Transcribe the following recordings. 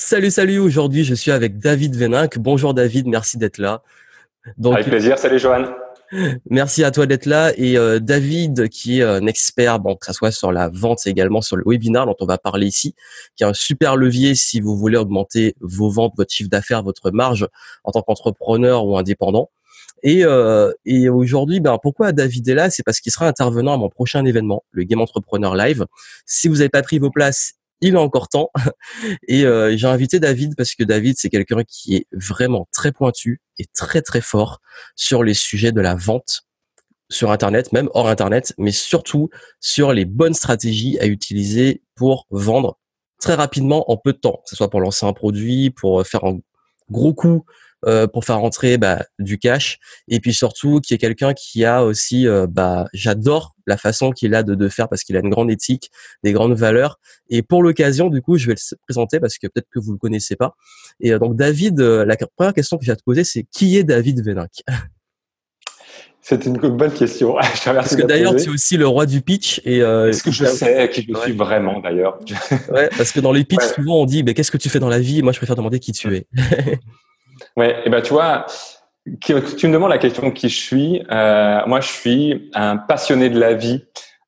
Salut, salut. Aujourd'hui, je suis avec David Véninck. Bonjour David, merci d'être là. avec plaisir. Salut Johan. Merci à toi d'être là. Et euh, David, qui est un expert, bon, que ce soit sur la vente, également sur le webinaire dont on va parler ici, qui est un super levier si vous voulez augmenter vos ventes, votre chiffre d'affaires, votre marge en tant qu'entrepreneur ou indépendant. Et, euh, et aujourd'hui, ben, pourquoi David est là? C'est parce qu'il sera intervenant à mon prochain événement, le Game Entrepreneur Live. Si vous n'avez pas pris vos places, il a encore temps. Et euh, j'ai invité David parce que David, c'est quelqu'un qui est vraiment très pointu et très très fort sur les sujets de la vente sur Internet, même hors Internet, mais surtout sur les bonnes stratégies à utiliser pour vendre très rapidement en peu de temps, que ce soit pour lancer un produit, pour faire un gros coup euh, pour faire rentrer bah, du cash. Et puis surtout qui est quelqu'un qui a aussi euh, bah j'adore la façon qu'il a de, de faire parce qu'il a une grande éthique des grandes valeurs. Et pour l'occasion du coup je vais le présenter parce que peut-être que vous le connaissez pas. Et euh, donc David la première question que j'ai à te poser c'est qui est David Véninck? C'est une bonne question. Parce que d'ailleurs, tu es aussi le roi du pitch. Et Est-ce que je sais qui je suis vraiment d'ailleurs? Ouais, parce que dans les pitchs, souvent on dit, mais qu'est-ce que tu fais dans la vie? Moi, je préfère demander qui tu es. Ouais, et ben tu vois, tu me demandes la question qui je suis. Euh, moi, je suis un passionné de la vie.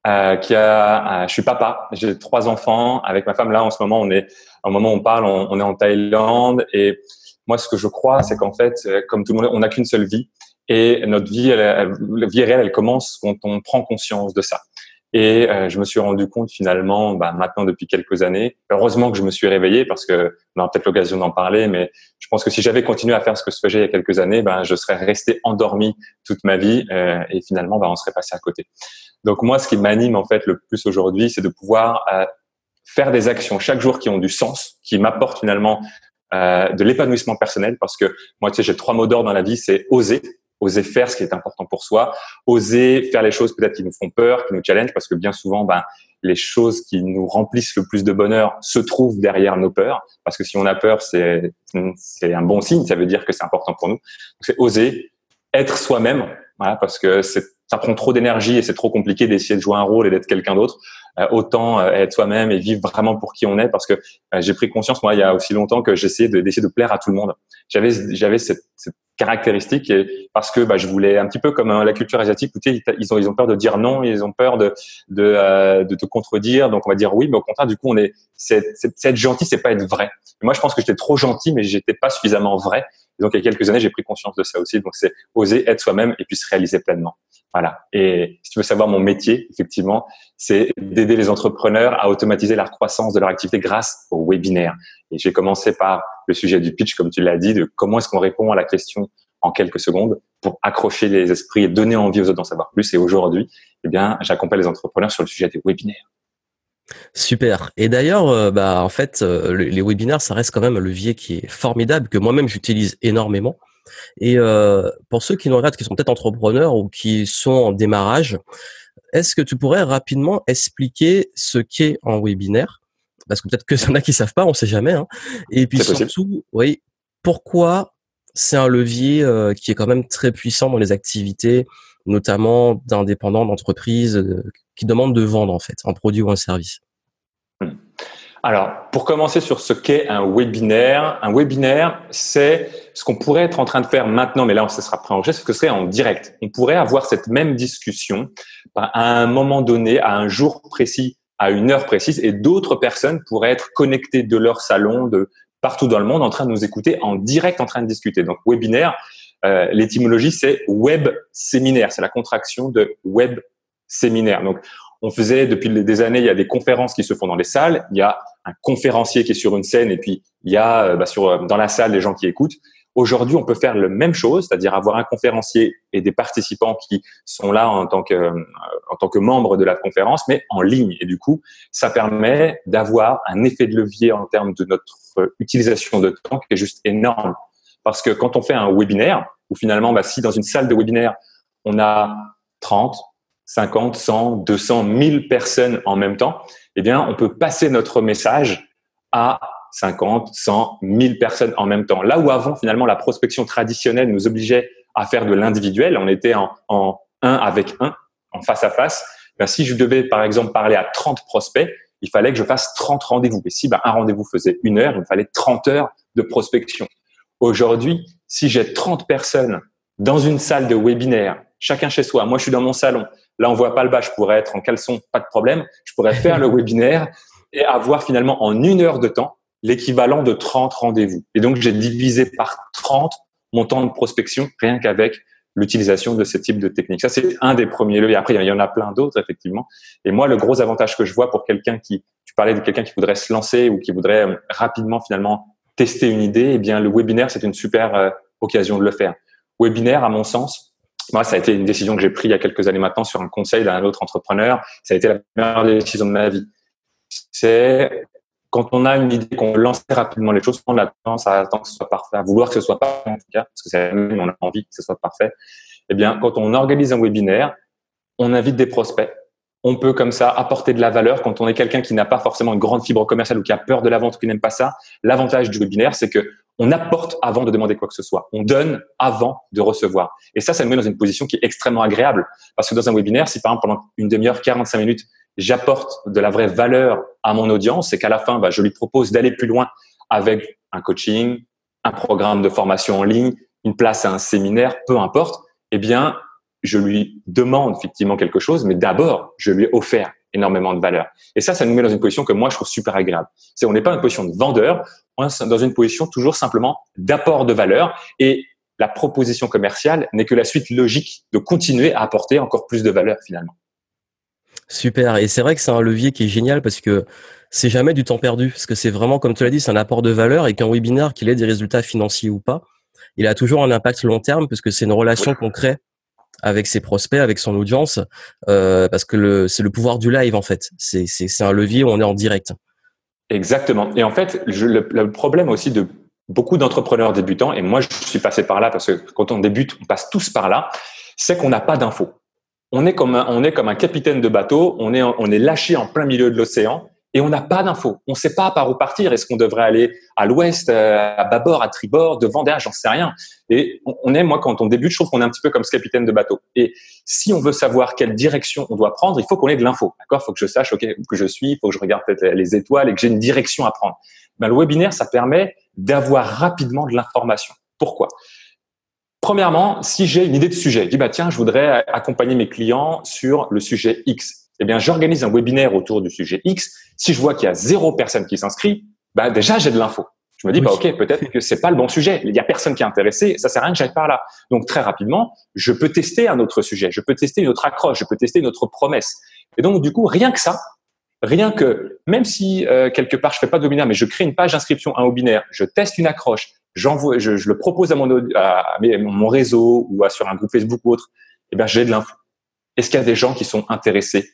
Euh, qui a, euh, je suis papa, j'ai trois enfants avec ma femme. Là, en ce moment, on est, au moment où on parle, on, est en Thaïlande. Et moi, ce que je crois, c'est qu'en fait, euh, comme tout le monde, on n'a qu'une seule vie. Et notre vie, la vie réelle, elle commence quand on prend conscience de ça. Et euh, je me suis rendu compte finalement, bah, maintenant depuis quelques années, heureusement que je me suis réveillé parce que on aura peut-être l'occasion d'en parler, mais je pense que si j'avais continué à faire ce que je faisais il y a quelques années, ben, je serais resté endormi toute ma vie euh, et finalement, ben, on serait passé à côté. Donc moi, ce qui m'anime en fait le plus aujourd'hui, c'est de pouvoir euh, faire des actions chaque jour qui ont du sens, qui m'apportent finalement de l'épanouissement personnel parce que moi, tu sais, j'ai trois mots d'ordre dans la vie, c'est oser, oser faire ce qui est important pour soi, oser faire les choses peut-être qui nous font peur, qui nous challenge, parce que bien souvent, ben, les choses qui nous remplissent le plus de bonheur se trouvent derrière nos peurs, parce que si on a peur, c'est c'est un bon signe, ça veut dire que c'est important pour nous. C'est oser être soi-même, voilà, parce que ça prend trop d'énergie et c'est trop compliqué d'essayer de jouer un rôle et d'être quelqu'un d'autre. Euh, autant euh, être soi-même et vivre vraiment pour qui on est, parce que euh, j'ai pris conscience moi il y a aussi longtemps que j'essayais d'essayer de, plaire à tout le monde. J'avais j'avais cette, cette caractéristique et parce que bah, je voulais un petit peu comme la culture asiatique où ils ont ils ont peur de dire non ils ont peur de de, de te contredire donc on va dire oui mais au contraire du coup on est c'est être gentil c'est pas être vrai moi je pense que j'étais trop gentil mais j'étais pas suffisamment vrai donc il y a quelques années j'ai pris conscience de ça aussi donc c'est oser être soi-même et puis se réaliser pleinement voilà et si tu veux savoir mon métier effectivement c'est d'aider les entrepreneurs à automatiser la croissance de leur activité grâce au webinaire et j'ai commencé par le sujet du pitch, comme tu l'as dit, de comment est-ce qu'on répond à la question en quelques secondes pour accrocher les esprits et donner envie aux autres d'en savoir plus. Et aujourd'hui, eh bien, j'accompagne les entrepreneurs sur le sujet des webinaires. Super. Et d'ailleurs, euh, bah, en fait, euh, les webinaires, ça reste quand même un levier qui est formidable, que moi-même j'utilise énormément. Et euh, pour ceux qui nous regardent, qui sont peut-être entrepreneurs ou qui sont en démarrage, est-ce que tu pourrais rapidement expliquer ce qu'est un webinaire? Parce que peut-être que y en a qui savent pas, on sait jamais. Hein. Et puis surtout, oui, pourquoi c'est un levier euh, qui est quand même très puissant dans les activités, notamment d'indépendants, d'entreprises euh, qui demandent de vendre en fait un produit ou un service. Hmm. Alors, pour commencer sur ce qu'est un webinaire, un webinaire, c'est ce qu'on pourrait être en train de faire maintenant, mais là, ce sera pré ce que serait en direct. On pourrait avoir cette même discussion à un moment donné, à un jour précis à une heure précise et d'autres personnes pourraient être connectées de leur salon, de partout dans le monde, en train de nous écouter en direct, en train de discuter. Donc, webinaire, euh, l'étymologie, c'est web séminaire. C'est la contraction de web séminaire. Donc, on faisait depuis des années, il y a des conférences qui se font dans les salles. Il y a un conférencier qui est sur une scène et puis il y a euh, bah, sur dans la salle des gens qui écoutent. Aujourd'hui, on peut faire le même chose, c'est-à-dire avoir un conférencier et des participants qui sont là en tant que, en tant que membres de la conférence, mais en ligne. Et du coup, ça permet d'avoir un effet de levier en termes de notre utilisation de temps qui est juste énorme. Parce que quand on fait un webinaire, ou finalement, bah, si dans une salle de webinaire, on a 30, 50, 100, 200, 1000 personnes en même temps, eh bien, on peut passer notre message à 50, 100, 1000 personnes en même temps. Là où avant, finalement, la prospection traditionnelle nous obligeait à faire de l'individuel, on était en, un avec un, en face à face. Ben, si je devais, par exemple, parler à 30 prospects, il fallait que je fasse 30 rendez-vous. Et si ben, un rendez-vous faisait une heure, il me fallait 30 heures de prospection. Aujourd'hui, si j'ai 30 personnes dans une salle de webinaire, chacun chez soi, moi je suis dans mon salon, là on voit pas le bas, je pourrais être en caleçon, pas de problème, je pourrais faire le webinaire et avoir finalement en une heure de temps l'équivalent de 30 rendez-vous. Et donc j'ai divisé par 30 mon temps de prospection rien qu'avec l'utilisation de ce type de technique. Ça, c'est un des premiers leviers. Après, il y en a plein d'autres, effectivement. Et moi, le gros avantage que je vois pour quelqu'un qui, tu parlais de quelqu'un qui voudrait se lancer ou qui voudrait euh, rapidement, finalement, tester une idée, eh bien, le webinaire, c'est une super euh, occasion de le faire. Webinaire, à mon sens, moi, ça a été une décision que j'ai prise il y a quelques années maintenant sur un conseil d'un autre entrepreneur. Ça a été la meilleure décision de ma vie. C'est quand on a une idée, qu'on lance rapidement les choses, on a tendance à attendre que ce soit parfait, à vouloir que ce soit parfait en tout cas, parce que c'est on a envie que ce soit parfait. Eh bien, quand on organise un webinaire, on invite des prospects. On peut comme ça apporter de la valeur quand on est quelqu'un qui n'a pas forcément une grande fibre commerciale ou qui a peur de la vente ou qui n'aime pas ça. L'avantage du webinaire, c'est que on apporte avant de demander quoi que ce soit. On donne avant de recevoir. Et ça, ça nous met dans une position qui est extrêmement agréable. Parce que dans un webinaire, si par exemple pendant une demi-heure, 45 minutes, j'apporte de la vraie valeur à mon audience et qu'à la fin, bah, je lui propose d'aller plus loin avec un coaching, un programme de formation en ligne, une place à un séminaire, peu importe, eh bien, je lui demande effectivement quelque chose, mais d'abord, je lui ai offert énormément de valeur. Et ça, ça nous met dans une position que moi, je trouve super agréable. C'est, on n'est pas une position de vendeur, dans une position toujours simplement d'apport de valeur et la proposition commerciale n'est que la suite logique de continuer à apporter encore plus de valeur finalement. Super. Et c'est vrai que c'est un levier qui est génial parce que c'est jamais du temps perdu. Parce que c'est vraiment, comme tu l'as dit, c'est un apport de valeur et qu'un webinaire, qu'il ait des résultats financiers ou pas, il a toujours un impact long terme parce que c'est une relation qu'on crée avec ses prospects, avec son audience, euh, parce que c'est le pouvoir du live en fait. C'est, un levier où on est en direct. Exactement. Et en fait, le, le, problème aussi de beaucoup d'entrepreneurs débutants, et moi je suis passé par là parce que quand on débute, on passe tous par là, c'est qu'on n'a pas d'infos on est comme un, on est comme un capitaine de bateau, on est, on est lâché en plein milieu de l'océan et on n'a pas d'infos. On ne sait pas par où partir. Est-ce qu'on devrait aller à l'ouest, euh, à bâbord, à tribord, devant, derrière? J'en sais rien. Et on est, moi, quand on débute, je trouve qu'on est un petit peu comme ce capitaine de bateau. Et si on veut savoir quelle direction on doit prendre, il faut qu'on ait de l'info. D'accord? Il faut que je sache ok que je suis, il faut que je regarde peut-être les étoiles et que j'ai une direction à prendre. Ben, le webinaire, ça permet d'avoir rapidement de l'information. Pourquoi? Premièrement, si j'ai une idée de sujet, je dis bah tiens, je voudrais accompagner mes clients sur le sujet X. Eh bien, j'organise un webinaire autour du sujet X. Si je vois qu'il y a zéro personne qui s'inscrit, bah déjà j'ai de l'info. Je me dis bah ok, peut-être que c'est pas le bon sujet. Il y a personne qui est intéressé, ça sert à rien que j'aille par là. Donc très rapidement, je peux tester un autre sujet, je peux tester une autre accroche, je peux tester une autre promesse. Et donc du coup, rien que ça, rien que même si euh, quelque part je fais pas de webinaire, mais je crée une page d'inscription à un webinaire, je teste une accroche, j'envoie, je, je, le propose à mon, à, mon réseau ou à, sur un groupe Facebook ou autre, eh ben, j'ai de l'info. Est-ce qu'il y a des gens qui sont intéressés?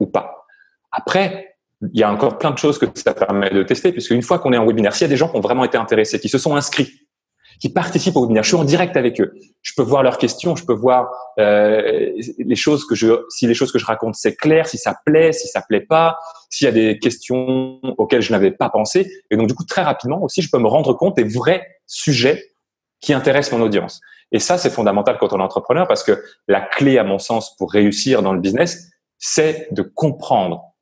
Ou pas? Après, il y a encore plein de choses que ça permet de tester, puisque une fois qu'on est en webinaire, s'il y a des gens qui ont vraiment été intéressés, qui se sont inscrits, qui participent au webinaire. Je suis en direct avec eux. Je peux voir leurs questions, je peux voir euh, les choses que je, si les choses que je raconte c'est clair, si ça plaît, si ça plaît pas, s'il y a des questions auxquelles je n'avais pas pensé. Et donc du coup très rapidement aussi, je peux me rendre compte des vrais sujets qui intéressent mon audience. Et ça c'est fondamental quand on est entrepreneur parce que la clé à mon sens pour réussir dans le business, c'est de comprendre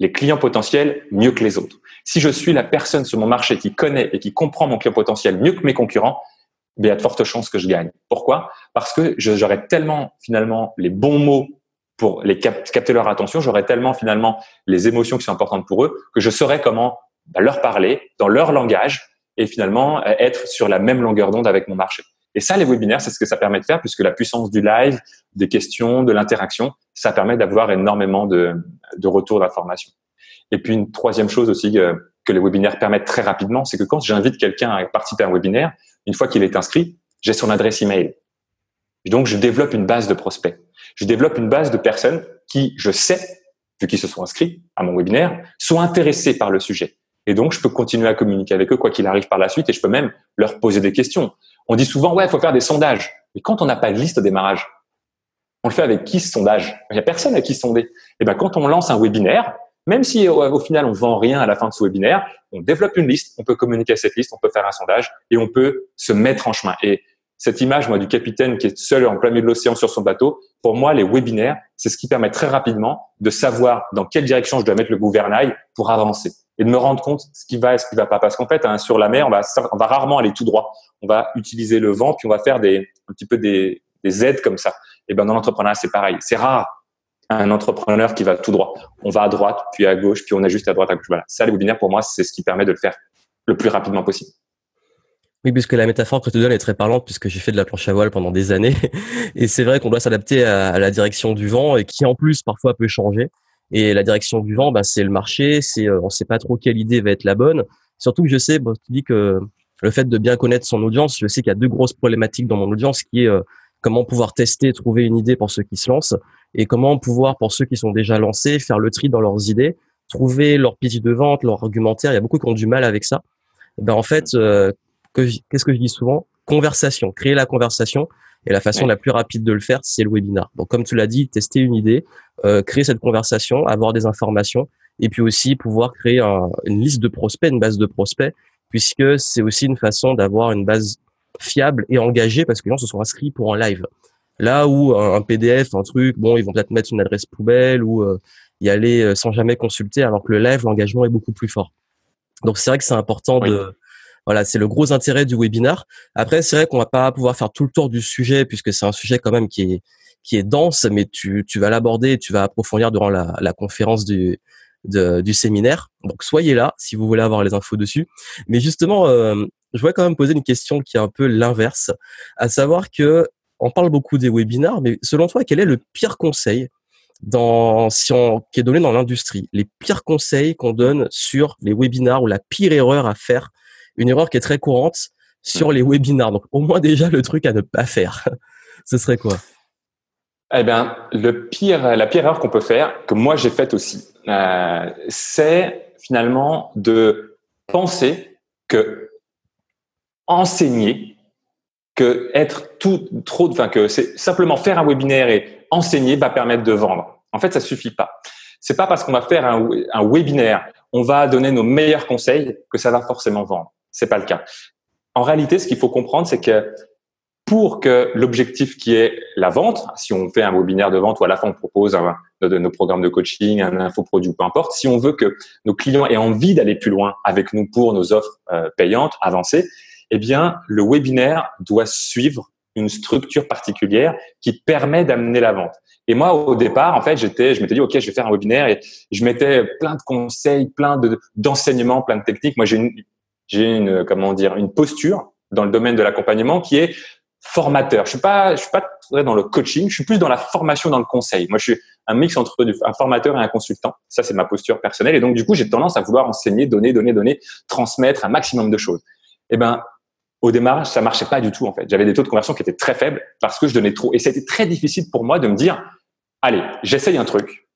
les clients potentiels mieux que les autres. Si je suis la personne sur mon marché qui connaît et qui comprend mon client potentiel mieux que mes concurrents, il y a de fortes chances que je gagne. Pourquoi? Parce que j'aurai tellement finalement les bons mots pour les capter leur attention, j'aurai tellement finalement les émotions qui sont importantes pour eux que je saurai comment bah, leur parler dans leur langage et finalement être sur la même longueur d'onde avec mon marché. Et ça, les webinaires, c'est ce que ça permet de faire, puisque la puissance du live, des questions, de l'interaction, ça permet d'avoir énormément de, de retours d'informations. Et puis une troisième chose aussi euh, que les webinaires permettent très rapidement, c'est que quand j'invite quelqu'un à participer à un webinaire, une fois qu'il est inscrit, j'ai son adresse email. Donc je développe une base de prospects. Je développe une base de personnes qui, je sais, vu qu'ils se sont inscrits à mon webinaire, sont intéressés par le sujet. Et donc, je peux continuer à communiquer avec eux quoi qu'il arrive par la suite et je peux même leur poser des questions. On dit souvent, ouais, il faut faire des sondages. Mais quand on n'a pas de liste au démarrage, on le fait avec qui ce sondage? Il n'y a personne à qui sonder. Et eh ben, quand on lance un webinaire, même si au, final on vend rien à la fin de ce webinaire, on développe une liste, on peut communiquer à cette liste, on peut faire un sondage et on peut se mettre en chemin. Et cette image, moi, du capitaine qui est seul en plein milieu de l'océan sur son bateau, pour moi, les webinaires, c'est ce qui permet très rapidement de savoir dans quelle direction je dois mettre le gouvernail pour avancer et de me rendre compte ce qui va et ce qui va pas. Parce qu'en fait, hein, sur la mer, on va, rarement aller tout droit. On va utiliser le vent, puis on va faire un petit peu des, des aides comme ça. Et ben dans l'entrepreneuriat, c'est pareil. C'est rare un entrepreneur qui va tout droit. On va à droite, puis à gauche, puis on ajuste à droite, à gauche. Voilà. Ça, les webinaires, pour moi, c'est ce qui permet de le faire le plus rapidement possible. Oui, puisque la métaphore que tu donnes est très parlante, puisque j'ai fait de la planche à voile pendant des années. Et c'est vrai qu'on doit s'adapter à, la direction du vent, et qui en plus parfois peut changer. Et la direction du vent, bah, c'est le marché, c'est euh, on sait pas trop quelle idée va être la bonne. Surtout que je sais, bon, tu dis que le fait de bien connaître son audience, je sais qu'il y a deux grosses problématiques dans mon audience, qui est euh, comment pouvoir tester, trouver une idée pour ceux qui se lancent, et comment pouvoir, pour ceux qui sont déjà lancés, faire le tri dans leurs idées, trouver leur pitch de vente, leur argumentaire. Il y a beaucoup qui ont du mal avec ça. Ben en fait, euh, qu'est-ce que je dis souvent? Conversation, créer la conversation. Et la façon la plus rapide de le faire, c'est le webinar. Donc, comme tu l'as dit, tester une idée, euh, créer cette conversation, avoir des informations, et puis aussi pouvoir créer une liste de prospects, une base de prospects, puisque c'est aussi une façon d'avoir une base fiable et engagée, parce que les gens se sont inscrits pour un live. Là où un, PDF, un truc, bon, ils vont peut-être mettre une adresse poubelle ou euh, y aller euh, sans jamais consulter, alors que le live, l'engagement est beaucoup plus fort. Donc c'est vrai que c'est important de voilà, c'est le gros intérêt du webinar. Après, c'est vrai qu'on va pas pouvoir faire tout le tour du sujet puisque c'est un sujet quand même qui est qui est dense, mais tu, tu vas l'aborder, tu vas approfondir durant la, la conférence du du séminaire. Donc soyez là si vous voulez avoir les infos dessus. Mais justement, euh, je voudrais quand même poser une question qui est un peu l'inverse, à savoir que on parle beaucoup des webinars, mais selon toi, quel est le pire conseil dans, qui est donné dans l'industrie? Les pires conseils qu'on donne sur les webinars ou la pire erreur à faire, une erreur qui est très courante sur les webinars. Donc au moins déjà le truc à ne pas faire. Ce serait quoi? Eh bien, le pire, la pire erreur qu'on peut faire, que moi j'ai faite aussi, euh, c'est finalement de penser que enseigner que être tout trop, enfin que c'est simplement faire un webinaire et enseigner va permettre de vendre. En fait, ça suffit pas. C'est pas parce qu'on va faire un, un webinaire, on va donner nos meilleurs conseils que ça va forcément vendre. C'est pas le cas. En réalité, ce qu'il faut comprendre, c'est que pour que l'objectif qui est la vente, si on fait un webinaire de vente ou à la fin on propose un, de, nos programmes de coaching, un infoproduit, peu importe, si on veut que nos clients aient envie d'aller plus loin avec nous pour nos offres euh, payantes, avancées, eh bien, le webinaire doit suivre une structure particulière qui permet d'amener la vente. Et moi, au départ, en fait, j'étais, je m'étais dit, OK, je vais faire un webinaire et je mettais plein de conseils, plein de, d'enseignements, plein de techniques. Moi, j'ai une, j'ai une, comment dire, une posture dans le domaine de l'accompagnement qui est formateur. Je suis pas, je suis pas très dans le coaching. Je suis plus dans la formation, dans le conseil. Moi, je suis un mix entre un formateur et un consultant. Ça, c'est ma posture personnelle. Et donc, du coup, j'ai tendance à vouloir enseigner, donner, donner, donner, transmettre un maximum de choses. Eh ben, au démarrage, ça marchait pas du tout en fait. J'avais des taux de conversion qui étaient très faibles parce que je donnais trop. Et c'était très difficile pour moi de me dire, allez, j'essaye un truc.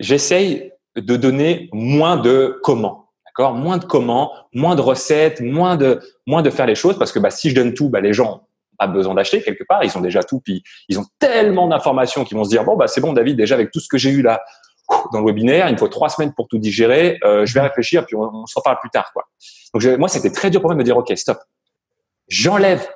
J'essaye de donner moins de comment, d'accord? Moins de comment, moins de recettes, moins de moins de faire les choses parce que bah, si je donne tout, bah, les gens n'ont pas besoin d'acheter quelque part. Ils ont déjà tout, puis ils ont tellement d'informations qu'ils vont se dire bon bah c'est bon David, déjà avec tout ce que j'ai eu là dans le webinaire, il me faut trois semaines pour tout digérer. Euh, je vais réfléchir, puis on, on se reparle plus tard quoi. Donc moi c'était très dur pour moi de me dire ok stop, j'enlève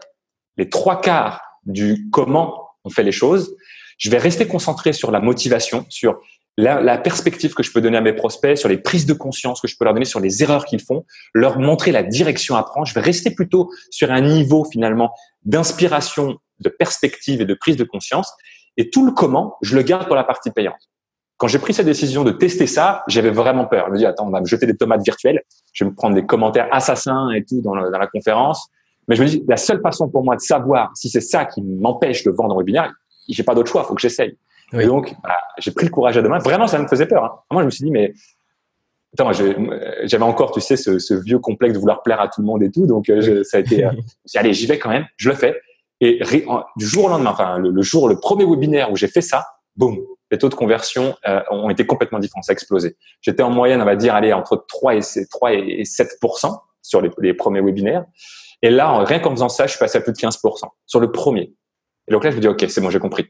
les trois quarts du comment on fait les choses, je vais rester concentré sur la motivation, sur la, perspective que je peux donner à mes prospects, sur les prises de conscience que je peux leur donner, sur les erreurs qu'ils font, leur montrer la direction à prendre. Je vais rester plutôt sur un niveau finalement d'inspiration, de perspective et de prise de conscience. Et tout le comment, je le garde pour la partie payante. Quand j'ai pris cette décision de tester ça, j'avais vraiment peur. Je me dis, attends, on va me jeter des tomates virtuelles. Je vais me prendre des commentaires assassins et tout dans la conférence. Mais je me dis, la seule façon pour moi de savoir si c'est ça qui m'empêche de vendre en webinaire, j'ai pas d'autre choix, faut que j'essaye. Et donc, bah, j'ai pris le courage à deux mains. Vraiment, ça me faisait peur. Hein. Moi, je me suis dit, mais attends, j'avais encore, tu sais, ce, ce, vieux complexe de vouloir plaire à tout le monde et tout. Donc, euh, ça a été, euh, dit, allez, j'y vais quand même, je le fais. Et du jour au lendemain, enfin, le, jour, le premier webinaire où j'ai fait ça, boum, les taux de conversion euh, ont été complètement différents, ça a explosé. J'étais en moyenne, on va dire, allez, entre 3 et, 3 et 7 sur les, les premiers webinaires. Et là, rien qu'en faisant ça, je suis passé à plus de 15% sur le premier. Et donc là, je me dis, OK, c'est bon, j'ai compris.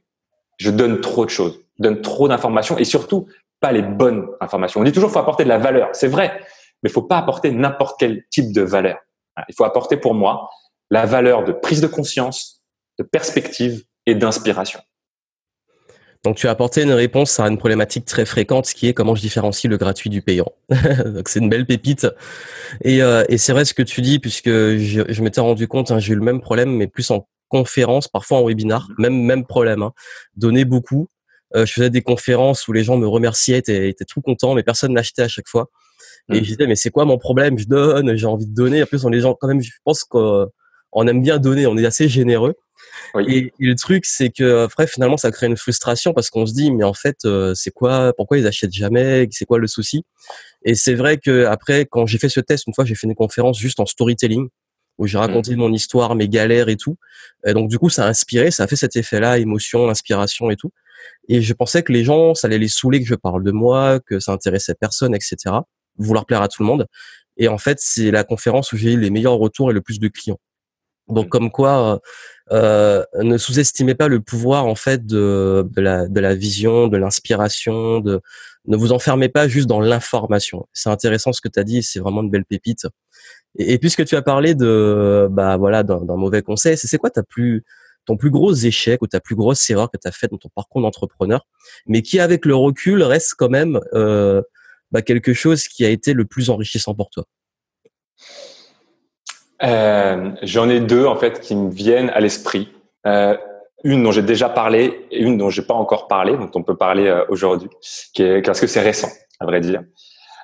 Je donne trop de choses, je donne trop d'informations et surtout pas les bonnes informations. On dit toujours, faut apporter de la valeur. C'est vrai, mais faut pas apporter n'importe quel type de valeur. Il faut apporter pour moi la valeur de prise de conscience, de perspective et d'inspiration. Donc tu as apporté une réponse à une problématique très fréquente qui est comment je différencie le gratuit du payant. Donc c'est une belle pépite. Et, euh, et c'est vrai ce que tu dis puisque je, je m'étais rendu compte, hein, j'ai eu le même problème mais plus en conférence, parfois en webinar, même même problème. Hein. Donner beaucoup. Euh, je faisais des conférences où les gens me remerciaient, étaient, étaient tout contents, mais personne n'achetait à chaque fois. Et mmh. je disais mais c'est quoi mon problème? Je donne, j'ai envie de donner. En plus on est gens quand même, je pense qu'on aime bien donner, on est assez généreux. Et, le truc, c'est que après, finalement, ça crée une frustration parce qu'on se dit, mais en fait, euh, c'est quoi Pourquoi ils achètent jamais? C'est quoi le souci? Et c'est vrai que après, quand j'ai fait ce test, une fois, j'ai fait une conférence juste en storytelling où j'ai raconté mmh. mon histoire, mes galères et tout. Et donc du coup, ça a inspiré, ça a fait cet effet-là, émotion, inspiration et tout. Et je pensais que les gens, ça allait les saouler que je parle de moi, que ça intéressait personne, etc. Vouloir plaire à tout le monde. Et en fait, c'est la conférence où j'ai eu les meilleurs retours et le plus de clients. Donc mmh. comme quoi, euh, ne sous-estimez pas le pouvoir en fait de, de, la, de la vision, de l'inspiration, de ne vous enfermez pas juste dans l'information. C'est intéressant ce que tu as dit, c'est vraiment une belle pépite. Et, puisque tu as parlé de bah voilà d'un mauvais conseil, c'est quoi ta plus ton plus gros échec ou ta plus grosse erreur que tu as faite dans ton parcours d'entrepreneur, mais qui avec le recul reste quand même euh, bah, quelque chose qui a été le plus enrichissant pour toi? Euh, J'en ai deux en fait qui me viennent à l'esprit. Euh, une dont j'ai déjà parlé et une dont j'ai pas encore parlé, dont on peut parler euh, aujourd'hui, parce que c'est récent, à vrai dire.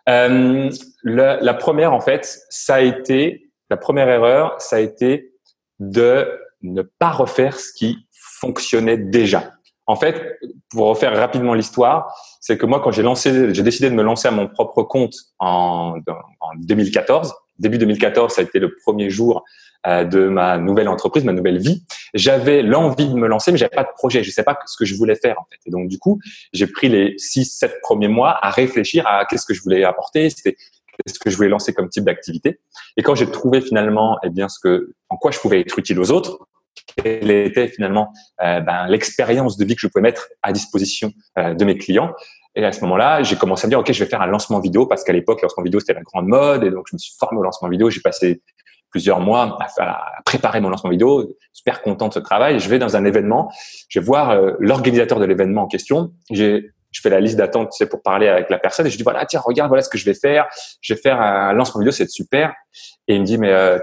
Euh, la, première en fait, ça a été la première erreur, ça a été de ne pas refaire ce qui fonctionnait déjà. En fait, pour refaire rapidement l'histoire, c'est que moi, quand j'ai lancé, j'ai décidé de me lancer à mon propre compte en, en 2014 début 2014, ça a été le premier jour de ma nouvelle entreprise, ma nouvelle vie. J'avais l'envie de me lancer, mais j'avais pas de projet. Je sais pas ce que je voulais faire en fait. Et donc du coup, j'ai pris les six, sept premiers mois à réfléchir à qu'est-ce que je voulais apporter, c'était qu'est-ce que je voulais lancer comme type d'activité. Et quand j'ai trouvé finalement, eh bien, ce que, en quoi je pouvais être utile aux autres, quelle était finalement euh, ben, l'expérience de vie que je pouvais mettre à disposition euh, de mes clients, et à ce moment-là, j'ai commencé à me dire, OK, je vais faire un lancement vidéo parce qu'à l'époque, le lancement vidéo, c'était la grande mode. Et donc, je me suis formé au lancement vidéo. J'ai passé plusieurs mois à, préparer mon lancement vidéo. Super content de ce travail. Je vais dans un événement. Je vais voir euh, l'organisateur de l'événement en question. Je fais la liste d'attente sais, pour parler avec la personne et je dis voilà tiens regarde voilà ce que je vais faire je vais faire un lancement vidéo c'est super et il me dit mais euh,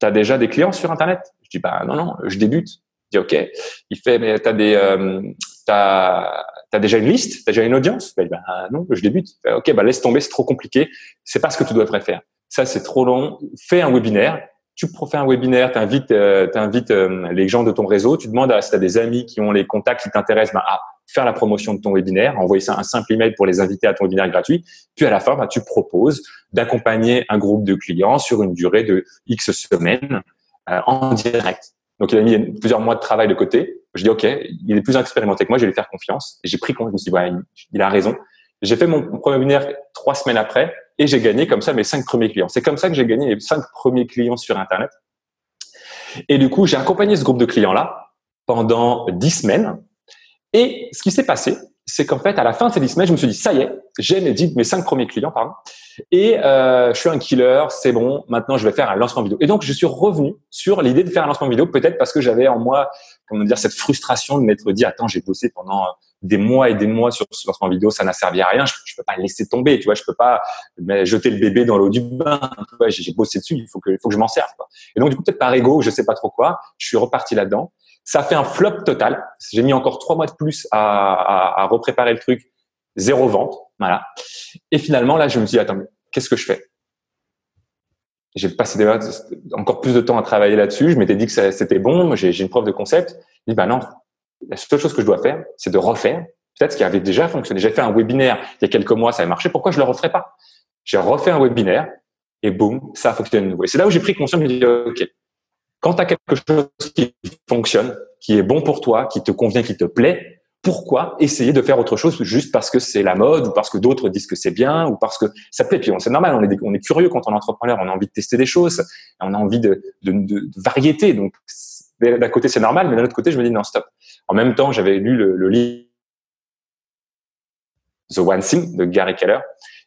tu as déjà des clients sur internet? Je dis bah non non je débute il dit ok il fait mais t'as des euh, t'as T'as déjà une liste? T'as déjà une audience? Ben, non, je débute. Ok, bah laisse tomber, c'est trop compliqué. C'est pas ce que tu devrais faire. Ça, c'est trop long. Fais un webinaire. Tu fais un webinaire, t'invites, euh, t'invites euh, les gens de ton réseau. Tu demandes à si t'as des amis qui ont les contacts qui t'intéressent, ben, à faire la promotion de ton webinaire, envoyer ça un simple email pour les inviter à ton webinaire gratuit. Puis à la fin, ben, tu proposes d'accompagner un groupe de clients sur une durée de X semaines euh, en direct. Donc, il a mis plusieurs mois de travail de côté. Je dis, OK, il est plus expérimenté que moi, je vais lui faire confiance. J'ai pris compte, je me suis dit, ouais, il a raison. J'ai fait mon premier webinaire trois semaines après et j'ai gagné comme ça mes cinq premiers clients. C'est comme ça que j'ai gagné les cinq premiers clients sur Internet. Et du coup, j'ai accompagné ce groupe de clients-là pendant dix semaines. Et ce qui s'est passé, c'est qu'en fait, à la fin de ces dix semaines, je me suis dit, ça y est, j'ai mes, mes cinq premiers clients, pardon. Et euh, je suis un killer, c'est bon. Maintenant, je vais faire un lancement vidéo. Et donc, je suis revenu sur l'idée de faire un lancement vidéo, peut-être parce que j'avais en moi, comment dire, cette frustration de m'être dit, attends, j'ai bossé pendant des mois et des mois sur ce lancement vidéo, ça n'a servi à rien. Je, je peux pas laisser tomber, tu vois. Je peux pas jeter le bébé dans l'eau du bain. J'ai bossé dessus, il faut que, il faut que je m'en serve. Quoi. Et donc, du coup, peut-être par ego, je sais pas trop quoi, je suis reparti là-dedans. Ça fait un flop total. J'ai mis encore trois mois de plus à, à, à repréparer le truc. Zéro vente. Voilà. Et finalement, là, je me dis, attends, qu'est-ce que je fais? J'ai passé encore plus de temps à travailler là-dessus. Je m'étais dit que c'était bon. J'ai une preuve de concept. Je dis, bah non, la seule chose que je dois faire, c'est de refaire peut-être ce qui avait déjà fonctionné. J'ai fait un webinaire il y a quelques mois, ça avait marché. Pourquoi je le referais pas? J'ai refait un webinaire et boum, ça a fonctionné de nouveau. Et c'est là où j'ai pris conscience. Je me dis, ok, quand tu as quelque chose qui fonctionne, qui est bon pour toi, qui te convient, qui te plaît, pourquoi essayer de faire autre chose juste parce que c'est la mode ou parce que d'autres disent que c'est bien ou parce que ça plaît? Puis c'est normal, on est, curieux quand on est entrepreneur, on a envie de tester des choses, on a envie de, de, variété. D'un côté c'est normal, mais d'un autre côté je me dis non stop. En même temps, j'avais lu le, livre The One Thing de Gary Keller.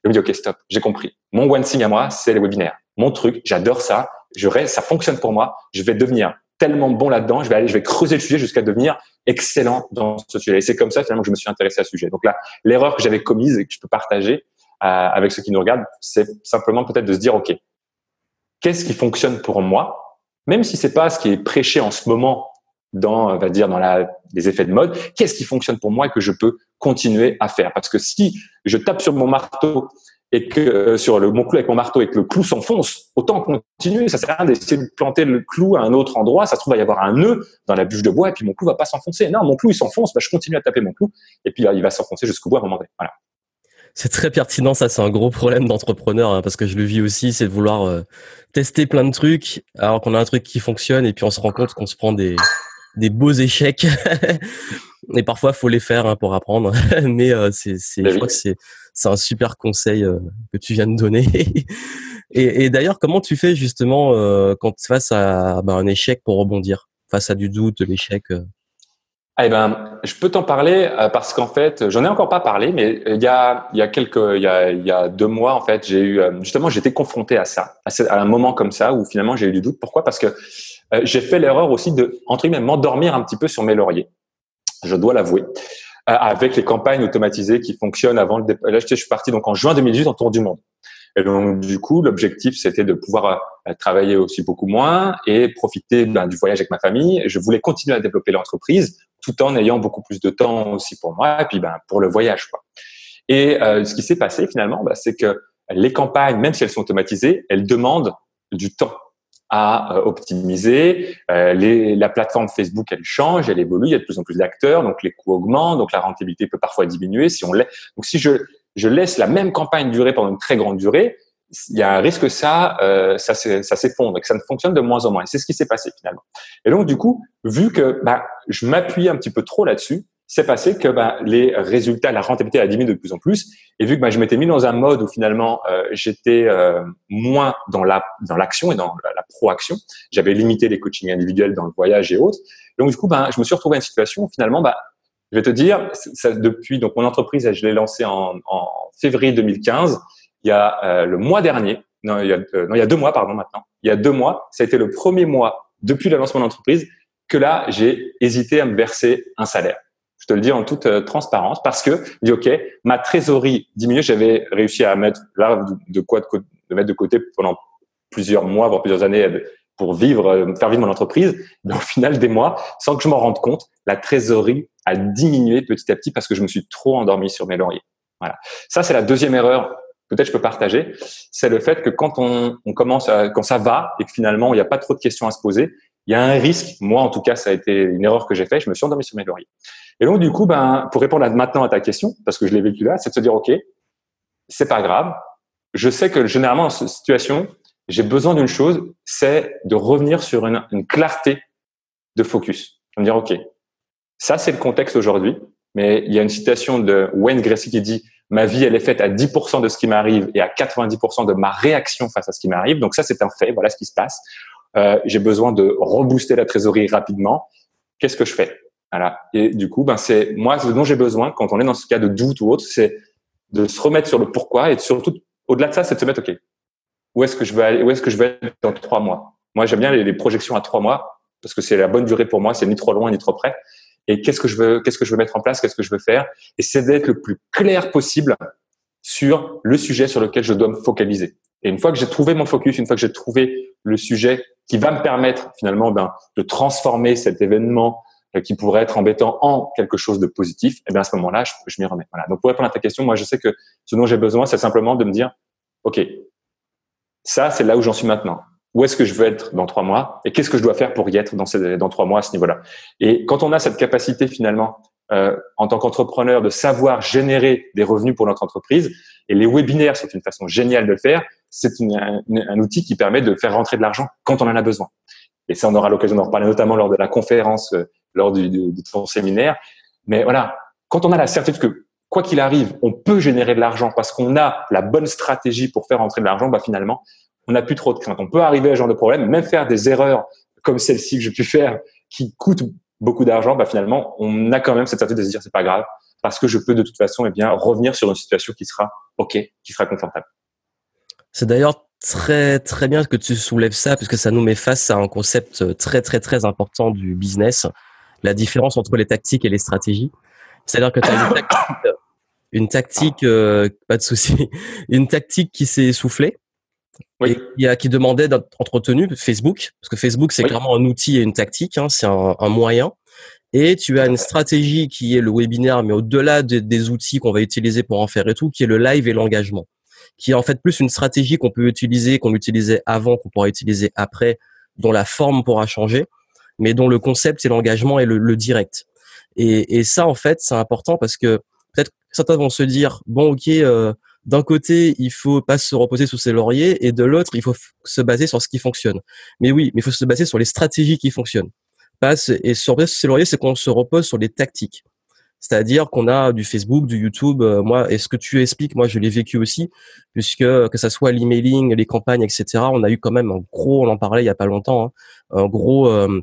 Je me dis ok stop, j'ai compris. Mon One Thing à moi, c'est les webinaires. Mon truc, j'adore ça. Je ça fonctionne pour moi. Je vais devenir tellement bon là-dedans, je vais aller, je vais creuser le sujet jusqu'à devenir excellent dans ce sujet. Et c'est comme ça finalement que je me suis intéressé à ce sujet. Donc là, l'erreur que j'avais commise et que je peux partager euh, avec ceux qui nous regardent, c'est simplement peut-être de se dire, ok, qu'est-ce qui fonctionne pour moi, même si c'est pas ce qui est prêché en ce moment dans, va dire, dans les effets de mode, qu'est-ce qui fonctionne pour moi et que je peux continuer à faire? Parce que si je tape sur mon marteau et que euh, sur le, mon clou avec mon marteau et que le clou s'enfonce, autant continuer. Ça sert à rien d'essayer de planter le clou à un autre endroit. Ça se trouve, il va y avoir un nœud dans la bûche de bois et puis mon clou va pas s'enfoncer. Non, mon clou, il s'enfonce. Bah, je continue à taper mon clou et puis il va s'enfoncer jusqu'au bout à un moment donné. Voilà. C'est très pertinent, ça c'est un gros problème d'entrepreneur hein, parce que je le vis aussi, c'est de vouloir euh, tester plein de trucs alors qu'on a un truc qui fonctionne et puis on se rend compte qu'on se prend des, des beaux échecs et parfois faut les faire hein, pour apprendre mais euh, c'est c'est je crois que c'est c'est un super conseil euh, que tu viens de donner. et, et d'ailleurs, comment tu fais justement euh, quand face à bah, un échec pour rebondir, face à du doute, de l'échec euh? Eh ben, je peux t'en parler parce qu'en fait, j'en ai encore pas parlé, mais il y a, il y a quelques, il y a, il y a deux mois, en fait, j'ai eu, justement, j'étais confronté à ça, à un moment comme ça où finalement j'ai eu du doute. Pourquoi? Parce que j'ai fait l'erreur aussi de, entre guillemets, m'endormir un petit peu sur mes lauriers. Je dois l'avouer. Euh, avec les campagnes automatisées qui fonctionnent avant le départ. Là, je suis parti donc en juin 2018 en tour du monde. Et donc, du coup, l'objectif, c'était de pouvoir euh, travailler aussi beaucoup moins et profiter ben, du voyage avec ma famille. Je voulais continuer à développer l'entreprise tout en ayant beaucoup plus de temps aussi pour moi et puis ben, pour le voyage. Quoi. Et euh, ce qui s'est passé finalement, ben, c'est que les campagnes, même si elles sont automatisées, elles demandent du temps à euh, optimiser. Euh, les, la plateforme Facebook, elle change, elle évolue, il y a de plus en plus d'acteurs, donc les coûts augmentent, donc la rentabilité peut parfois diminuer. Si on donc si je, je laisse la même campagne durer pendant une très grande durée, il y a un risque que ça, euh, ça, ça s'effondre que ça ne fonctionne de moins en moins. Et c'est ce qui s'est passé finalement. Et donc du coup, vu que bah, je m'appuie un petit peu trop là-dessus, c'est passé que ben, les résultats, la rentabilité a diminué de plus en plus. Et vu que ben, je m'étais mis dans un mode où finalement euh, j'étais euh, moins dans la dans l'action et dans la, proaction, j'avais limité les coachings individuels dans le voyage et autres. Donc du coup, ben, je me suis retrouvé à une situation où finalement, ben, je vais te dire, ça, depuis donc mon entreprise, je l'ai lancée en, en, février 2015. Il y a euh, le mois dernier, non il, y a, euh, non, il y a deux mois, pardon, maintenant. Il y a deux mois, ça a été le premier mois depuis le lancement de l'entreprise que là, j'ai hésité à me verser un salaire. Je te le dis en toute euh, transparence parce que je OK, ma trésorerie diminue. J'avais réussi à mettre là de quoi de, mettre de côté pendant plusieurs mois, voire plusieurs années pour vivre, euh, faire vivre mon entreprise. Mais au final des mois, sans que je m'en rende compte, la trésorerie a diminué petit à petit parce que je me suis trop endormi sur mes lauriers. Voilà. Ça, c'est la deuxième erreur. Peut-être je peux partager. C'est le fait que quand on, on commence, à, quand ça va et que finalement il n'y a pas trop de questions à se poser, il y a un risque. Moi, en tout cas, ça a été une erreur que j'ai fait. Je me suis endormi sur mes lauriers. Et donc, du coup, ben, pour répondre maintenant à ta question, parce que je l'ai vécu là, c'est de se dire, OK, c'est pas grave. Je sais que généralement, dans cette situation, j'ai besoin d'une chose, c'est de revenir sur une, clarté de focus. De me dire, OK, ça, c'est le contexte aujourd'hui, mais il y a une citation de Wayne Gracie qui dit, ma vie, elle est faite à 10% de ce qui m'arrive et à 90% de ma réaction face à ce qui m'arrive. Donc ça, c'est un fait. Voilà ce qui se passe. Euh, j'ai besoin de rebooster la trésorerie rapidement. Qu'est-ce que je fais? Voilà. Et du coup, ben c'est moi ce dont j'ai besoin quand on est dans ce cas de doute ou autre, c'est de se remettre sur le pourquoi et surtout au-delà de ça, c'est de se mettre ok. Où est-ce que je vais aller Où est-ce que je vais être dans trois mois? Moi, j'aime bien les, projections à trois mois parce que c'est la bonne durée pour moi. C'est ni trop loin ni trop près. Et qu'est-ce que je veux Qu'est-ce que je veux mettre en place Qu'est-ce que je veux faire? Et c'est d'être le plus clair possible sur le sujet sur lequel je dois me focaliser. Et une fois que j'ai trouvé mon focus, une fois que j'ai trouvé le sujet qui va me permettre finalement ben, de transformer cet événement euh, qui pourrait être embêtant en quelque chose de positif, et eh bien à ce moment-là, je, je m'y remets. Voilà. Donc pour répondre à ta question, moi je sais que ce dont j'ai besoin, c'est simplement de me dire, ok, ça c'est là où j'en suis maintenant. Où est-ce que je veux être dans trois mois et qu'est-ce que je dois faire pour y être dans, ces, dans trois mois à ce niveau-là. Et quand on a cette capacité finalement euh, en tant qu'entrepreneur de savoir générer des revenus pour notre entreprise, et les webinaires sont une façon géniale de le faire, c'est un, un outil qui permet de faire rentrer de l'argent quand on en a besoin. Et ça, on aura l'occasion d'en reparler notamment lors de la conférence euh, lors du, de, de séminaire. Mais voilà, quand on a la certitude que quoi qu'il arrive, on peut générer de l'argent parce qu'on a la bonne stratégie pour faire entrer de l'argent, bah finalement, on n'a plus trop de crainte. On peut arriver à ce genre de problème, même faire des erreurs comme celle-ci que j'ai pu faire, qui coûtent beaucoup d'argent, bah finalement, on a quand même cette certitude de se dire c'est pas grave parce que je peux de toute façon, eh bien, revenir sur une situation qui sera ok, qui sera confortable. C'est d'ailleurs très très bien que tu soulèves ça parce que ça nous met face à un concept très très très important du business, la différence entre les tactiques et les stratégies. C'est-à-dire que tu as une tactique, une tactique euh, pas de souci, une tactique qui s'est essoufflée oui. et qui, a, qui demandait d'être entretenue, Facebook, parce que Facebook c'est clairement un outil et une tactique, hein, c'est un, un, moyen. Et tu as une stratégie qui est le webinaire, mais au-delà des outils qu'on va utiliser pour en faire et tout, qui est le live et l'engagement qui est en fait plus une stratégie qu'on peut utiliser, qu'on utilisait avant, qu'on pourra utiliser après, dont la forme pourra changer, mais dont le concept c'est l'engagement et le, direct. Et, et, ça, en fait, c'est important parce que peut-être certains vont se dire, bon, ok, euh, d'un côté, il faut pas se reposer sous ses lauriers, et de l'autre, il faut se baser sur ce qui fonctionne. Mais oui, mais il faut se baser sur les stratégies qui fonctionnent. Pas, et se reposer sous ses lauriers, c'est qu'on se repose sur les tactiques. C'est-à-dire qu'on a du Facebook, du YouTube. Euh, moi, et ce que tu expliques, moi, je l'ai vécu aussi, puisque que ça soit l'emailing, les campagnes, etc. On a eu quand même un gros, on en parlait il y a pas longtemps, hein, un gros, euh,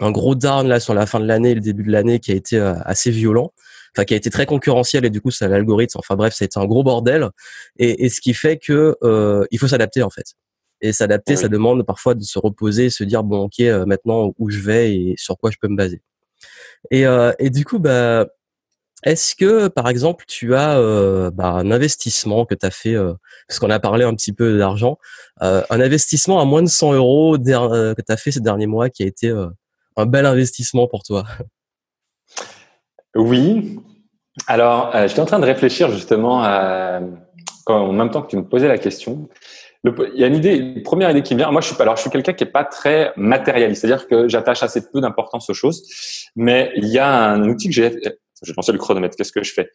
un gros down là sur la fin de l'année, le début de l'année, qui a été euh, assez violent, enfin qui a été très concurrentiel et du coup, ça l'algorithme. Enfin bref, ça a été un gros bordel. Et, et ce qui fait que il faut s'adapter en fait. Et s'adapter, ça demande parfois de se reposer, se dire bon, ok, maintenant où je vais et sur quoi je peux me baser. Et, et du coup, bah est-ce que, par exemple, tu as euh, bah, un investissement que tu as fait, euh, parce qu'on a parlé un petit peu d'argent, euh, un investissement à moins de 100 euros que tu as fait ces derniers mois qui a été un bel investissement pour toi? Oui. Alors, j'étais en train de réfléchir justement en même temps que tu me posais la question. il y a une idée, une première idée qui me vient. Moi, je suis, alors, je suis quelqu'un qui est pas très matérialiste, c'est-à-dire que j'attache assez peu d'importance aux choses. Mais il y a un outil que j'ai je pensais le chronomètre, qu'est-ce que je fais?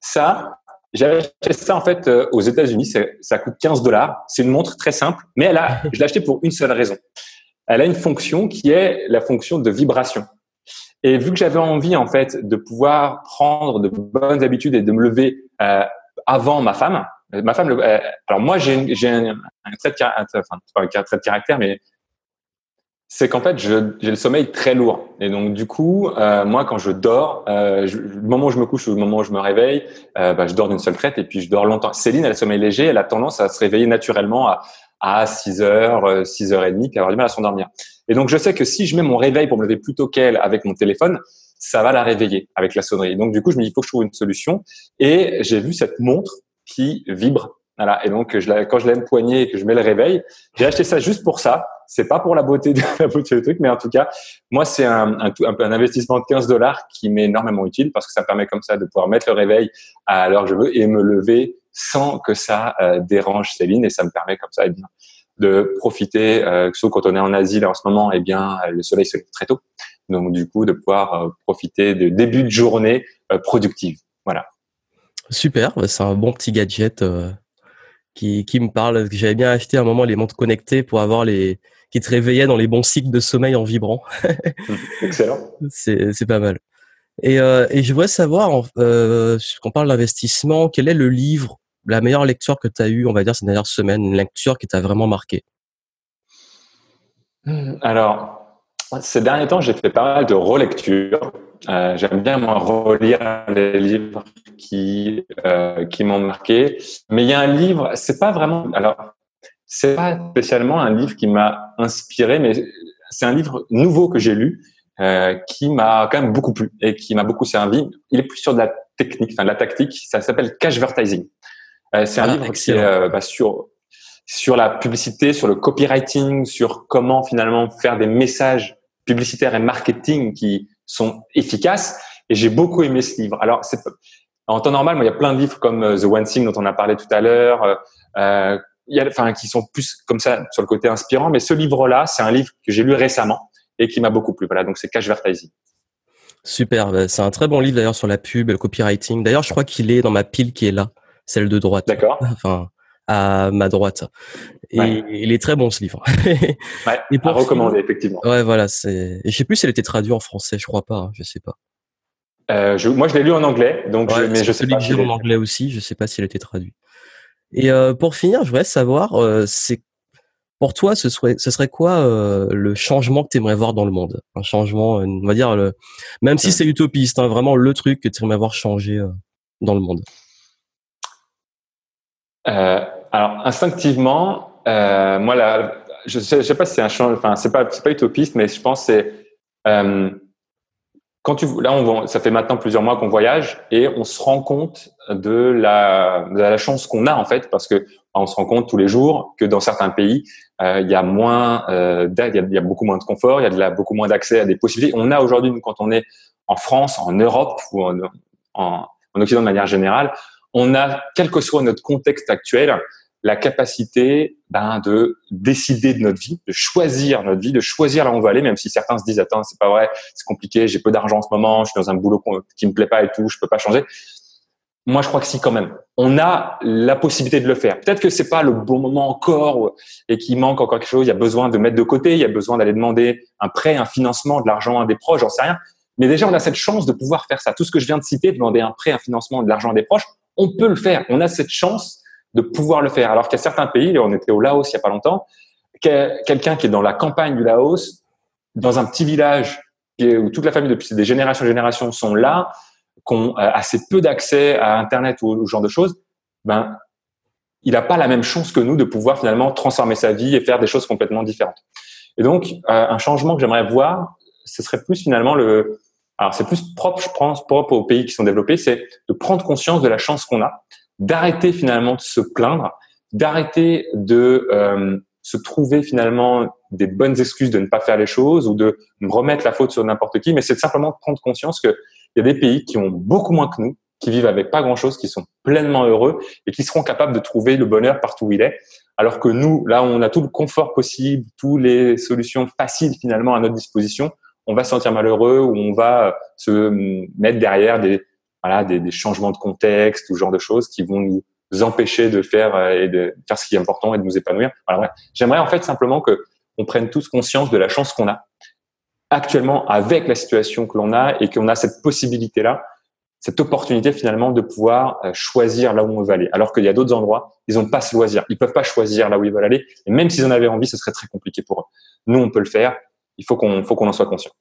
Ça, j'ai acheté ça en fait euh, aux États-Unis, ça coûte 15 dollars. C'est une montre très simple, mais elle a, je l'ai acheté pour une seule raison. Elle a une fonction qui est la fonction de vibration. Et vu que j'avais envie en fait de pouvoir prendre de bonnes habitudes et de me lever euh, avant ma femme, ma femme, euh, alors moi j'ai un, un, trait de, caractère, mais c'est qu'en fait, j'ai le sommeil très lourd. Et donc, du coup, euh, moi, quand je dors, le moment où je me couche ou le moment où je me réveille, bah, je dors d'une seule traite et puis je dors longtemps. Céline, elle a le sommeil léger, elle a tendance à se réveiller naturellement à, à 6 heures, 6 heures et demie, puis avoir du mal à s'endormir. Et donc, je sais que si je mets mon réveil pour me lever plus tôt qu'elle avec mon téléphone, ça va la réveiller avec la sonnerie. Donc, du coup, je me dis, il faut que je trouve une solution. Et j'ai vu cette montre qui vibre voilà. Et donc, je quand je l'aime poignet et que je mets le réveil, j'ai acheté ça juste pour ça. C'est pas pour la beauté de la beauté du truc, mais en tout cas, moi, c'est un, un, un, investissement de 15 dollars qui m'est énormément utile parce que ça permet comme ça de pouvoir mettre le réveil à l'heure que je veux et me lever sans que ça euh, dérange Céline et ça me permet comme ça, eh bien, de profiter, euh, sauf quand on est en Asie là, en ce moment, eh bien, le soleil se lève très tôt. Donc, du coup, de pouvoir euh, profiter de début de journée euh, productive. Voilà. Super, bah, c'est un bon petit gadget qui, qui me parle. J'avais bien acheté à un moment les montres connectées pour avoir les qui te réveillaient dans les bons cycles de sommeil en vibrant. Excellent. C'est c'est pas mal. Et, euh, et je voudrais savoir, euh, qu'on parle d'investissement, quel est le livre, la meilleure lecture que tu as eue, on va dire, ces dernières semaines, une lecture qui t'a vraiment marqué? Alors, ces derniers temps, j'ai fait pas mal de relectures. Euh, J'aime bien relire les livres qui euh, qui m'ont marqué. Mais il y a un livre, c'est pas vraiment. Alors, c'est pas spécialement un livre qui m'a inspiré, mais c'est un livre nouveau que j'ai lu euh, qui m'a quand même beaucoup plu et qui m'a beaucoup servi. Il est plus sur de la technique, enfin de la tactique. Ça s'appelle Cashvertising. Euh, c'est un ah, livre qui est euh, bah, sur sur la publicité, sur le copywriting, sur comment finalement faire des messages publicitaires et marketing qui sont efficaces. Et j'ai beaucoup aimé ce livre. Alors, en temps normal, moi, il y a plein de livres comme euh, The One Thing dont on a parlé tout à l'heure, euh, il y a, enfin, qui sont plus comme ça sur le côté inspirant. Mais ce livre-là, c'est un livre que j'ai lu récemment et qui m'a beaucoup plu. Voilà, donc c'est Cashvertising. Super, bah, c'est un très bon livre d'ailleurs sur la pub et le copywriting. D'ailleurs, je crois qu'il est dans ma pile qui est là, celle de droite. D'accord. Enfin, à ma droite. Et il est très bon ce livre. ouais, et pour à recommander effectivement. Ouais, voilà. C'est. Et je sais plus si elle était traduite en français. Je crois pas. Hein, je sais pas. Euh, je, moi, je l'ai lu en anglais, donc je, mais je sais pas. Si en anglais aussi. Je sais pas si elle était traduite. Et euh, pour finir, je voudrais savoir, euh, c'est pour toi, ce serait, ce serait quoi euh, le changement que tu aimerais voir dans le monde? Un changement, on va dire, le, même si c'est utopiste, hein, vraiment le truc que tu aimerais voir changer euh, dans le monde. Euh, alors instinctivement, euh, moi, là, je sais, je sais pas si c'est un change, enfin, c'est pas, pas utopiste, mais je pense que c'est, euh, quand tu, là, on, ça fait maintenant plusieurs mois qu'on voyage et on se rend compte de la, de la chance qu'on a en fait, parce que on se rend compte tous les jours que dans certains pays, euh, il y a moins, euh, il, y a, beaucoup moins de confort, il y a beaucoup moins d'accès à des possibilités. On a aujourd'hui, quand on est en France, en Europe ou en, en Occident de manière générale, on a, quel que soit notre contexte actuel, la capacité ben, de décider de notre vie, de choisir notre vie, de choisir là où on va aller, même si certains se disent attends c'est pas vrai, c'est compliqué, j'ai peu d'argent en ce moment, je suis dans un boulot qui me plaît pas et tout, je peux pas changer. Moi, je crois que si quand même. On a la possibilité de le faire. Peut-être que c'est pas le bon moment encore et qu'il manque encore quelque chose. Il y a besoin de mettre de côté. Il y a besoin d'aller demander un prêt, un financement, de l'argent à des proches. J'en sais rien. Mais déjà, on a cette chance de pouvoir faire ça. Tout ce que je viens de citer, demander un prêt, un financement, de l'argent à des proches, on peut le faire. On a cette chance de pouvoir le faire. Alors qu'il y a certains pays, on était au Laos il y a pas longtemps, quelqu'un qui est dans la campagne du Laos, dans un petit village où toute la famille depuis des générations et générations sont là, qui ont euh, assez peu d'accès à Internet ou, ce genre de choses, ben, il n'a pas la même chance que nous de pouvoir finalement transformer sa vie et faire des choses complètement différentes. Et donc, euh, un changement que j'aimerais voir, ce serait plus finalement le, alors c'est plus propre, je pense, propre aux pays qui sont développés, c'est de prendre conscience de la chance qu'on a, d'arrêter finalement de se plaindre, d'arrêter de euh, se trouver finalement des bonnes excuses de ne pas faire les choses ou de remettre la faute sur n'importe qui, mais c'est simplement de prendre conscience qu'il y a des pays qui ont beaucoup moins que nous, qui vivent avec pas grand-chose, qui sont pleinement heureux et qui seront capables de trouver le bonheur partout où il est. Alors que nous, là, on a tout le confort possible, toutes les solutions faciles finalement à notre disposition. On va se sentir malheureux ou on va se mettre derrière des, voilà, des, des, changements de contexte ou ce genre de choses qui vont nous empêcher de faire euh, et de faire ce qui est important et de nous épanouir. Voilà, J'aimerais en fait simplement que on prenne tous conscience de la chance qu'on a actuellement avec la situation que l'on a et qu'on a cette possibilité-là, cette opportunité finalement de pouvoir euh, choisir là où on veut aller. Alors qu'il y a d'autres endroits, ils n'ont pas ce loisir, ils peuvent pas choisir là où ils veulent aller. Et même s'ils en avaient envie, ce serait très compliqué pour eux. Nous, on peut le faire. Il faut qu'on faut qu'on en soit conscient.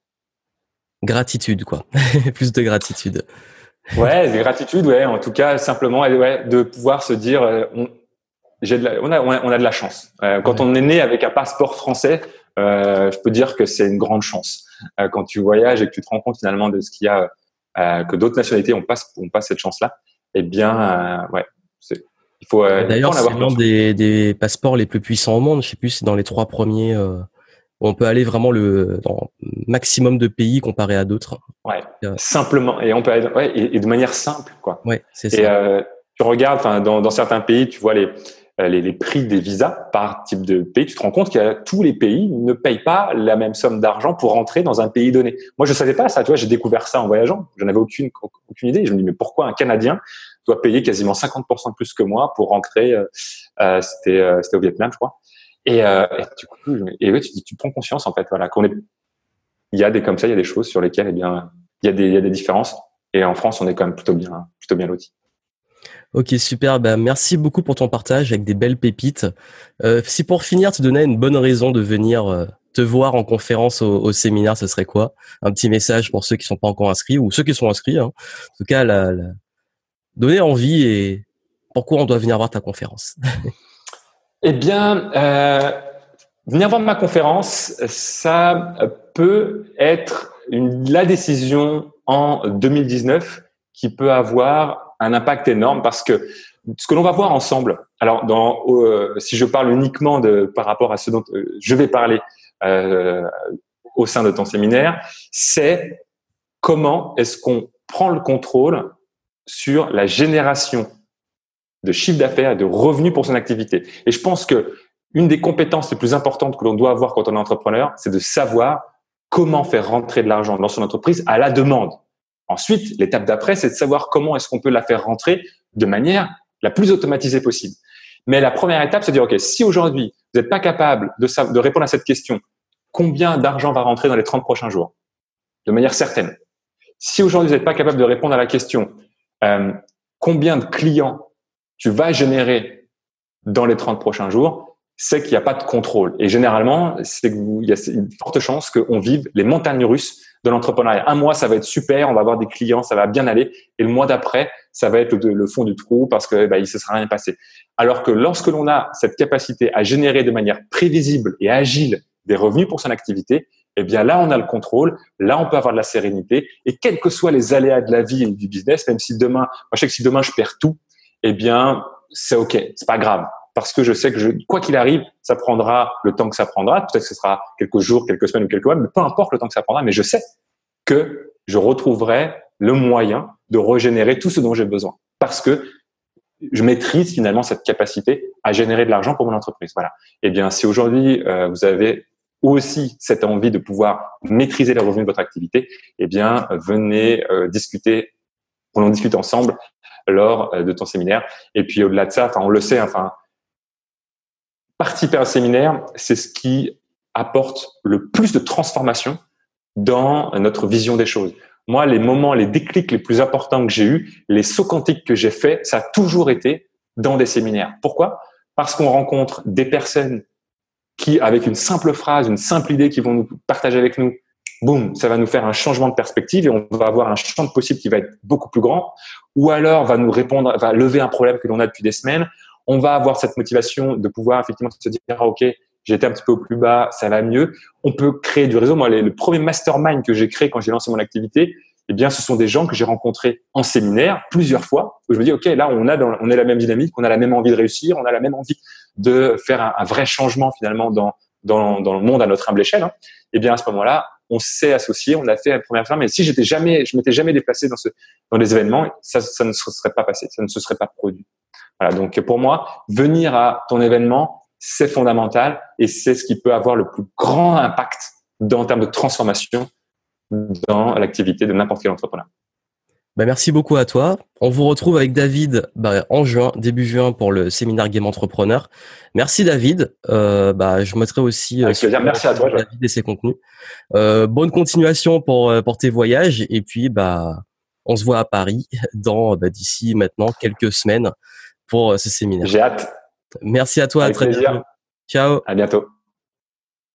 Gratitude, quoi. Plus de gratitude. Ouais, des gratitudes, ouais. En tout cas, simplement, ouais, de pouvoir se dire, euh, on, de la, on, a, on a de la chance. Euh, quand on est né avec un passeport français, euh, je peux dire que c'est une grande chance. Quand tu voyages et que tu te rends compte finalement de ce qu'il y a, que d'autres nationalités ont pas, ont pas cette chance-là, eh bien, ouais, c'est, il faut. D'ailleurs, c'est l'un des, des passeports les plus puissants au monde. Je sais plus, c'est dans les trois premiers on peut aller vraiment le dans maximum de pays comparé à d'autres. Ouais, simplement et on peut aller, ouais, et, de manière simple quoi. Ouais, c'est ça. Et euh, tu regardes, dans, dans certains pays, tu vois les, euh, les, les prix des visas par type de pays, tu te rends compte que tous les pays ne payent pas la même somme d'argent pour rentrer dans un pays donné. Moi, je savais pas ça, tu vois, j'ai découvert ça en voyageant. Je n'avais aucune aucune idée. Je me dis mais pourquoi un Canadien doit payer quasiment 50% de plus que moi pour rentrer euh, euh C'était euh, c'était au Vietnam, je crois. Et, euh, du coup, tu, tu prends conscience en fait, voilà, qu'on est, il y a des comme ça, il y a des choses sur lesquelles, eh bien, il y a des, il y a des différences. Et en France, on est quand même plutôt bien, plutôt bien loti. Ok, super. Ben, merci beaucoup pour ton partage avec des belles pépites. Euh, si pour finir, tu donnais une bonne raison de venir euh, te voir en conférence au, au, séminaire, ce serait quoi? Un petit message pour ceux qui sont pas encore inscrits ou ceux qui sont inscrits. Hein. En tout cas, la, la... donner envie et pourquoi on doit venir voir ta conférence. Eh bien, euh, venir voir ma conférence, ça peut être une, la décision en 2019 qui peut avoir un impact énorme parce que ce que l'on va voir ensemble, alors dans, euh, si je parle uniquement de, par rapport à ce dont euh, je vais parler euh, au sein de ton séminaire, c'est comment est-ce qu'on prend le contrôle sur la génération de chiffre d'affaires et de revenus pour son activité. Et je pense que une des compétences les plus importantes que l'on doit avoir quand on est entrepreneur, c'est de savoir comment faire rentrer de l'argent dans son entreprise à la demande. Ensuite, l'étape d'après, c'est de savoir comment est-ce qu'on peut la faire rentrer de manière la plus automatisée possible. Mais la première étape, c'est de dire, OK, si aujourd'hui, vous n'êtes pas capable de, répondre à cette question, combien d'argent va rentrer dans les 30 prochains jours? De manière certaine. Si aujourd'hui, vous n'êtes pas capable de répondre à la question, euh, combien de clients tu vas générer dans les 30 prochains jours, c'est qu'il n'y a pas de contrôle. Et généralement, c'est y a une forte chance qu'on vive les montagnes russes de l'entrepreneuriat. Un mois, ça va être super, on va avoir des clients, ça va bien aller. Et le mois d'après, ça va être le, fond du trou parce que bah, il se sera rien passé. Alors que lorsque l'on a cette capacité à générer de manière prévisible et agile des revenus pour son activité, eh bien là, on a le contrôle, là, on peut avoir de la sérénité, et quels que soient les aléas de la vie et du business, même si demain, je sais que si demain je perds tout, eh bien, c'est ok, c'est pas grave, parce que je sais que quoi qu'il arrive, ça prendra le temps que ça prendra, peut-être que ce sera quelques jours, quelques semaines ou quelques mois, mais peu importe le temps que ça prendra, mais je sais que je retrouverai le moyen de régénérer tout ce dont j'ai besoin, parce que je maîtrise finalement cette capacité à générer de l'argent pour mon entreprise. Voilà. Eh bien, si aujourd'hui euh, vous avez aussi cette envie de pouvoir maîtriser les revenus de votre activité, eh bien, venez euh, discuter, on en discute ensemble lors euh, de ton séminaire. Et puis au-delà de ça, enfin, on le sait, enfin, participer à un séminaire, c'est ce qui apporte le plus de transformation dans notre vision des choses. Moi, les moments, les déclics les plus importants que j'ai eus, les sauts quantiques que j'ai faits, ça a toujours été dans des séminaires. Pourquoi? Parce qu'on rencontre des personnes qui, avec une simple phrase, une simple idée qu'ils vont nous partager avec nous, boum, ça va nous faire un changement de perspective et on va avoir un champ de possible qui va être beaucoup plus grand. Ou alors va nous répondre, va lever un problème que l'on a depuis des semaines. On va avoir cette motivation de pouvoir effectivement se dire, ah, ok, j'étais un petit peu au plus bas, ça va mieux. On peut créer du réseau. Moi, le premier mastermind que j'ai créé quand j'ai lancé mon activité, eh bien, ce sont des gens que j'ai rencontrés en séminaire plusieurs fois. Où je me dis, ok, là, on a, dans, on est la même dynamique, on a la même envie de réussir, on a la même envie de faire un, vrai changement finalement dans, dans, dans, le monde à notre humble échelle. Hein. Eh bien, à ce moment-là, on s'est associé, on a fait la première fois. Mais si j'étais jamais, je m'étais jamais déplacé dans ce, dans les événements, ça, ça ne se serait pas passé, ça ne se serait pas produit. Voilà. Donc, pour moi, venir à ton événement, c'est fondamental et c'est ce qui peut avoir le plus grand impact dans, en termes de transformation dans l'activité de n'importe quel entrepreneur. Bah merci beaucoup à toi. On vous retrouve avec David bah, en juin, début juin pour le séminaire Game Entrepreneur. Merci David. Euh, bah, je mettrai aussi euh, merci à toi, David et ses contenus. Euh, bonne continuation pour, euh, pour tes voyages et puis bah on se voit à Paris dans bah, d'ici maintenant quelques semaines pour ce séminaire. J'ai hâte. Merci à toi. à très bientôt. Ciao. À bientôt.